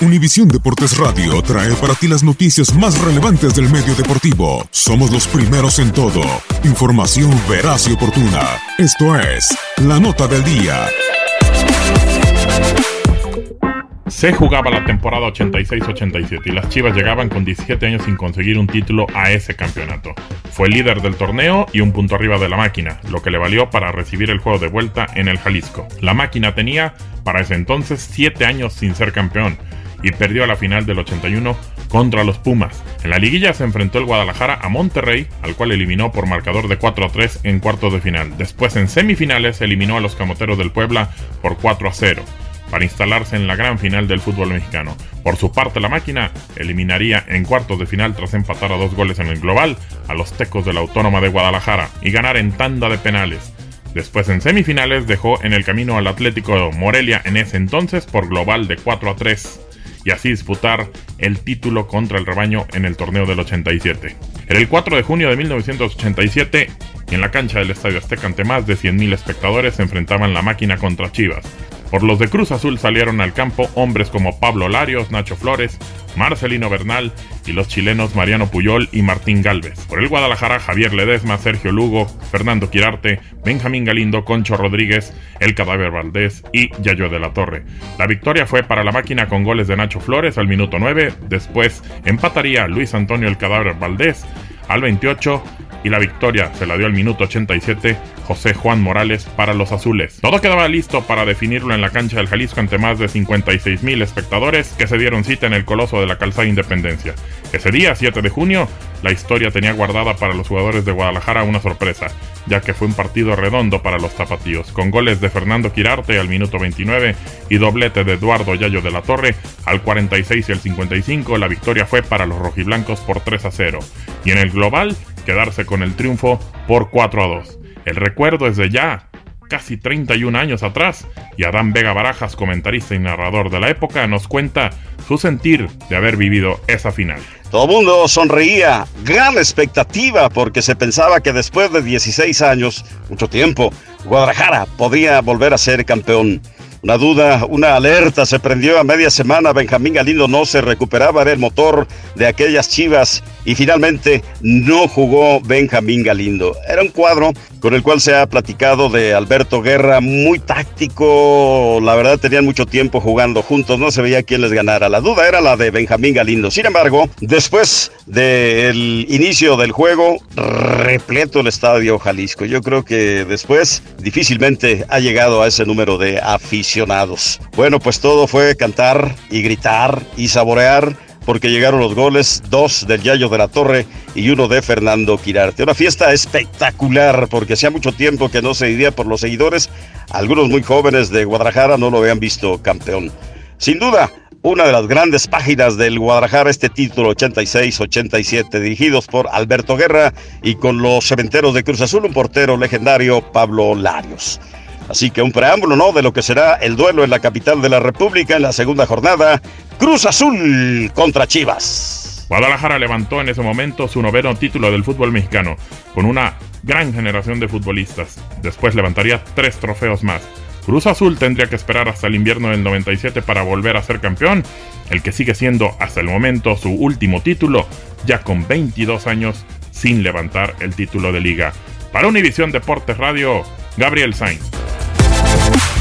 Univisión Deportes Radio trae para ti las noticias más relevantes del medio deportivo. Somos los primeros en todo. Información veraz y oportuna. Esto es La Nota del Día. Se jugaba la temporada 86-87 y las Chivas llegaban con 17 años sin conseguir un título a ese campeonato. Fue líder del torneo y un punto arriba de la máquina, lo que le valió para recibir el juego de vuelta en el Jalisco. La máquina tenía, para ese entonces, 7 años sin ser campeón y perdió la final del 81 contra los Pumas. En la liguilla se enfrentó el Guadalajara a Monterrey, al cual eliminó por marcador de 4 a 3 en cuartos de final. Después en semifinales eliminó a los Camoteros del Puebla por 4 a 0 para instalarse en la gran final del fútbol mexicano. Por su parte, la máquina eliminaría en cuartos de final tras empatar a dos goles en el global a los Tecos de la Autónoma de Guadalajara y ganar en tanda de penales. Después en semifinales dejó en el camino al Atlético Morelia en ese entonces por global de 4 a 3 y así disputar el título contra el rebaño en el torneo del 87. Era el 4 de junio de 1987 y en la cancha del Estadio Azteca ante más de 100.000 espectadores se enfrentaban la máquina contra Chivas. Por los de Cruz Azul salieron al campo hombres como Pablo Larios, Nacho Flores, Marcelino Bernal y los chilenos Mariano Puyol y Martín Galvez. Por el Guadalajara, Javier Ledesma, Sergio Lugo, Fernando Quirarte, Benjamín Galindo, Concho Rodríguez, El Cadáver Valdés y Yayo de la Torre. La victoria fue para la máquina con goles de Nacho Flores al minuto 9, después empataría Luis Antonio El Cadáver Valdés al 28 y la victoria se la dio al minuto 87 José Juan Morales para los azules. Todo quedaba listo para definirlo en la cancha del Jalisco ante más de 56 mil espectadores que se dieron cita en el coloso de la calzada Independencia. Ese día, 7 de junio, la historia tenía guardada para los jugadores de Guadalajara una sorpresa, ya que fue un partido redondo para los tapatíos, con goles de Fernando Quirarte al minuto 29 y doblete de Eduardo Yayo de la Torre al 46 y al 55, la victoria fue para los rojiblancos por 3 a 0. Y en el global, quedarse con el triunfo por 4 a 2. El recuerdo es de ya, casi 31 años atrás, y Adán Vega Barajas, comentarista y narrador de la época, nos cuenta su sentir de haber vivido esa final. Todo el mundo sonreía, gran expectativa porque se pensaba que después de 16 años, mucho tiempo, Guadalajara podría volver a ser campeón. Una duda, una alerta se prendió a media semana. Benjamín Galindo no se recuperaba, era el motor de aquellas chivas y finalmente no jugó Benjamín Galindo. Era un cuadro con el cual se ha platicado de Alberto Guerra, muy táctico, la verdad tenían mucho tiempo jugando juntos, no se veía quién les ganara. La duda era la de Benjamín Galindo. Sin embargo, después del inicio del juego, repleto el estadio Jalisco. Yo creo que después difícilmente ha llegado a ese número de aficionados. Bueno, pues todo fue cantar y gritar y saborear porque llegaron los goles, dos del Yayo de la Torre y uno de Fernando Quirarte. Una fiesta espectacular, porque hacía mucho tiempo que no se vivía por los seguidores. Algunos muy jóvenes de Guadalajara no lo habían visto campeón. Sin duda, una de las grandes páginas del Guadalajara, este título 86-87, dirigidos por Alberto Guerra y con los cementeros de Cruz Azul, un portero legendario, Pablo Larios. Así que un preámbulo, ¿no? De lo que será el duelo en la capital de la República en la segunda jornada. Cruz Azul contra Chivas. Guadalajara levantó en ese momento su noveno título del fútbol mexicano, con una gran generación de futbolistas. Después levantaría tres trofeos más. Cruz Azul tendría que esperar hasta el invierno del 97 para volver a ser campeón, el que sigue siendo hasta el momento su último título, ya con 22 años sin levantar el título de liga. Para Univisión Deportes Radio, Gabriel Sainz.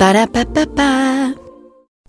Ba-da-ba-ba-ba.